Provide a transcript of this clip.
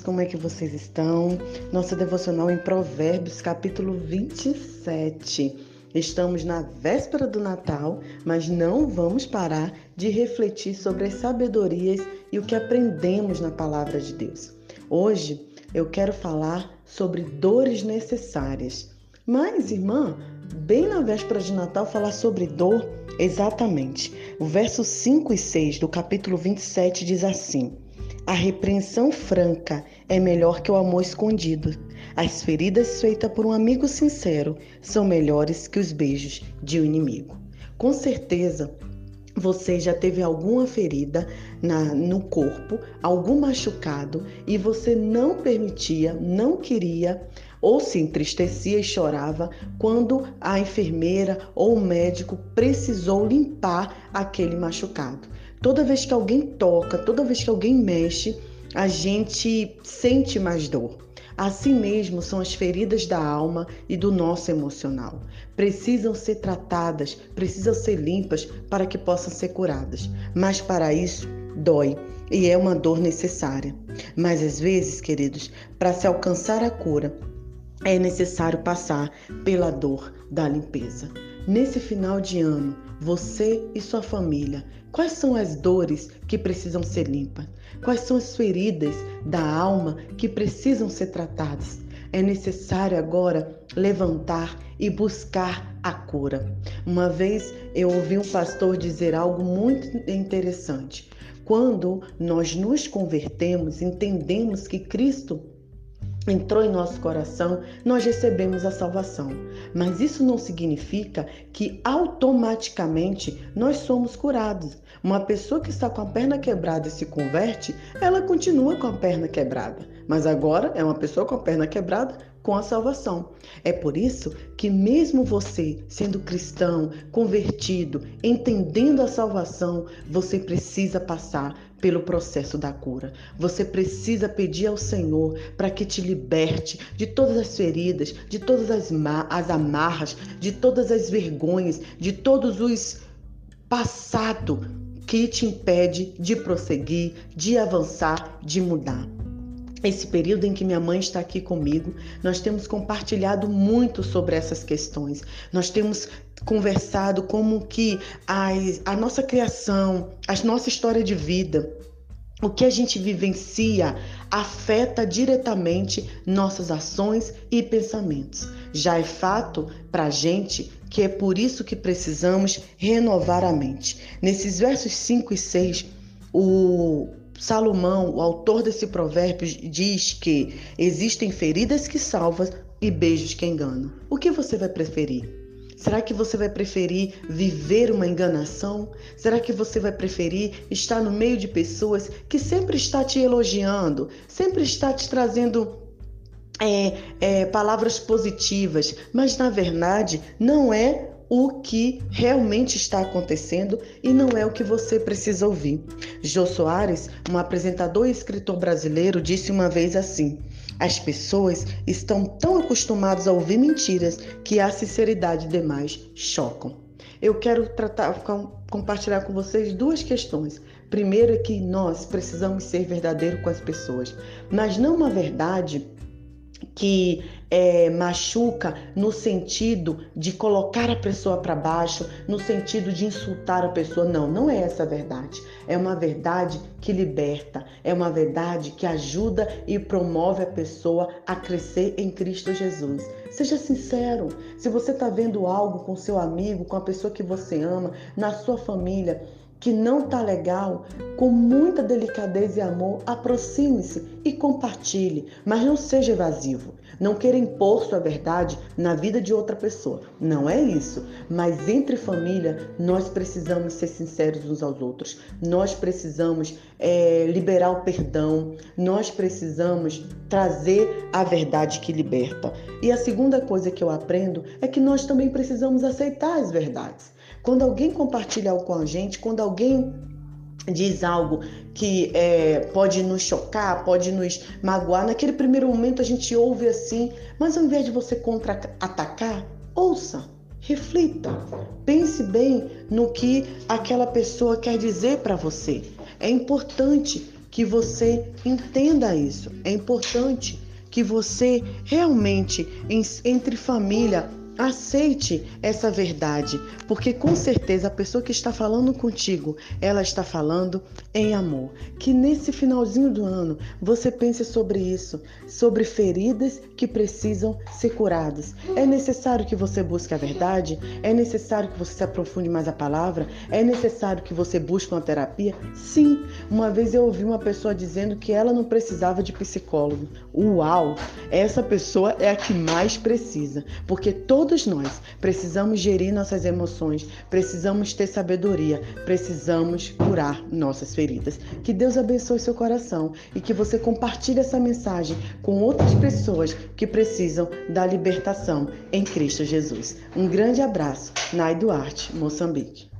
como é que vocês estão? Nossa devocional em Provérbios, capítulo 27. Estamos na véspera do Natal, mas não vamos parar de refletir sobre as sabedorias e o que aprendemos na palavra de Deus. Hoje eu quero falar sobre dores necessárias. Mas, irmã, bem na véspera de Natal, falar sobre dor? Exatamente. O verso 5 e 6 do capítulo 27 diz assim. A repreensão franca é melhor que o amor escondido. As feridas feitas por um amigo sincero são melhores que os beijos de um inimigo. Com certeza, você já teve alguma ferida na, no corpo, algum machucado e você não permitia, não queria ou se entristecia e chorava quando a enfermeira ou o médico precisou limpar aquele machucado. Toda vez que alguém toca, toda vez que alguém mexe, a gente sente mais dor. Assim mesmo são as feridas da alma e do nosso emocional. Precisam ser tratadas, precisam ser limpas para que possam ser curadas. Mas para isso, dói e é uma dor necessária. Mas às vezes, queridos, para se alcançar a cura, é necessário passar pela dor da limpeza. Nesse final de ano, você e sua família, quais são as dores que precisam ser limpas? Quais são as feridas da alma que precisam ser tratadas? É necessário agora levantar e buscar a cura. Uma vez eu ouvi um pastor dizer algo muito interessante. Quando nós nos convertemos, entendemos que Cristo entrou em nosso coração, nós recebemos a salvação. Mas isso não significa que automaticamente nós somos curados. Uma pessoa que está com a perna quebrada e se converte, ela continua com a perna quebrada. Mas agora é uma pessoa com a perna quebrada com a salvação. É por isso que, mesmo você sendo cristão, convertido, entendendo a salvação, você precisa passar pelo processo da cura. Você precisa pedir ao Senhor para que te liberte de todas as feridas, de todas as, as amarras, de todas as vergonhas, de todos os passado que te impede de prosseguir, de avançar, de mudar esse período em que minha mãe está aqui comigo, nós temos compartilhado muito sobre essas questões. Nós temos conversado como que a, a nossa criação, a nossa história de vida, o que a gente vivencia afeta diretamente nossas ações e pensamentos. Já é fato para a gente que é por isso que precisamos renovar a mente. Nesses versos 5 e 6, o Salomão, o autor desse provérbio, diz que existem feridas que salvam e beijos que enganam. O que você vai preferir? Será que você vai preferir viver uma enganação? Será que você vai preferir estar no meio de pessoas que sempre está te elogiando, sempre está te trazendo é, é, palavras positivas, mas na verdade não é o que realmente está acontecendo e não é o que você precisa ouvir. Jô Soares, um apresentador e escritor brasileiro, disse uma vez assim: as pessoas estão tão acostumadas a ouvir mentiras que a sinceridade demais chocam. Eu quero tratar, compartilhar com vocês duas questões. Primeiro é que nós precisamos ser verdadeiros com as pessoas, mas não uma verdade que é, machuca no sentido de colocar a pessoa para baixo, no sentido de insultar a pessoa. Não, não é essa a verdade. É uma verdade que liberta, é uma verdade que ajuda e promove a pessoa a crescer em Cristo Jesus. Seja sincero. Se você está vendo algo com seu amigo, com a pessoa que você ama, na sua família, que não tá legal, com muita delicadeza e amor, aproxime-se e compartilhe, mas não seja evasivo. Não queira impor sua verdade na vida de outra pessoa. Não é isso. Mas entre família, nós precisamos ser sinceros uns aos outros. Nós precisamos é, liberar o perdão. Nós precisamos trazer a verdade que liberta. E a segunda coisa que eu aprendo é que nós também precisamos aceitar as verdades. Quando alguém compartilha algo com a gente, quando alguém diz algo que é, pode nos chocar, pode nos magoar, naquele primeiro momento a gente ouve assim, mas ao invés de você contra-atacar, ouça, reflita, pense bem no que aquela pessoa quer dizer para você. É importante que você entenda isso. É importante que você realmente, entre família, Aceite essa verdade, porque com certeza a pessoa que está falando contigo, ela está falando em amor. Que nesse finalzinho do ano você pense sobre isso, sobre feridas que precisam ser curadas. É necessário que você busque a verdade? É necessário que você se aprofunde mais a palavra? É necessário que você busque uma terapia? Sim. Uma vez eu ouvi uma pessoa dizendo que ela não precisava de psicólogo. Uau! Essa pessoa é a que mais precisa, porque todo Todos nós precisamos gerir nossas emoções, precisamos ter sabedoria, precisamos curar nossas feridas. Que Deus abençoe seu coração e que você compartilhe essa mensagem com outras pessoas que precisam da libertação em Cristo Jesus. Um grande abraço, Nai Duarte, Moçambique.